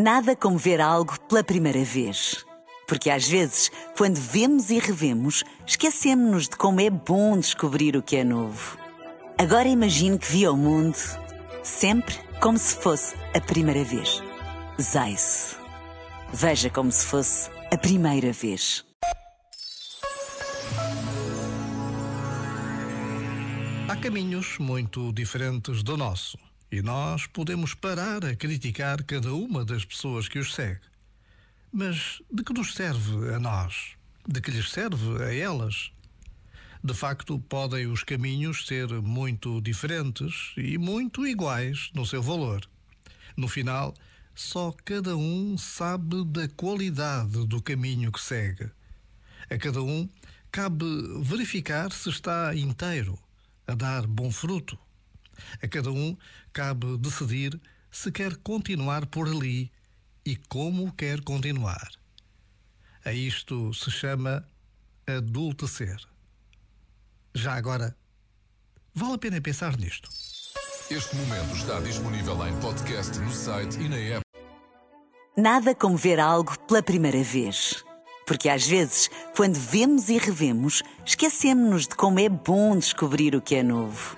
Nada como ver algo pela primeira vez. Porque às vezes, quando vemos e revemos, esquecemos-nos de como é bom descobrir o que é novo. Agora imagine que viu o mundo sempre como se fosse a primeira vez. Zais. Veja como se fosse a primeira vez. Há caminhos muito diferentes do nosso e nós podemos parar a criticar cada uma das pessoas que os segue. Mas de que nos serve a nós? De que lhes serve a elas? De facto, podem os caminhos ser muito diferentes e muito iguais no seu valor. No final, só cada um sabe da qualidade do caminho que segue. A cada um cabe verificar se está inteiro, a dar bom fruto. A cada um cabe decidir se quer continuar por ali e como quer continuar. A isto se chama adultecer. Já agora, vale a pena pensar nisto. Este momento está disponível em podcast no site e na app. Nada como ver algo pela primeira vez. Porque às vezes, quando vemos e revemos, esquecemos-nos de como é bom descobrir o que é novo.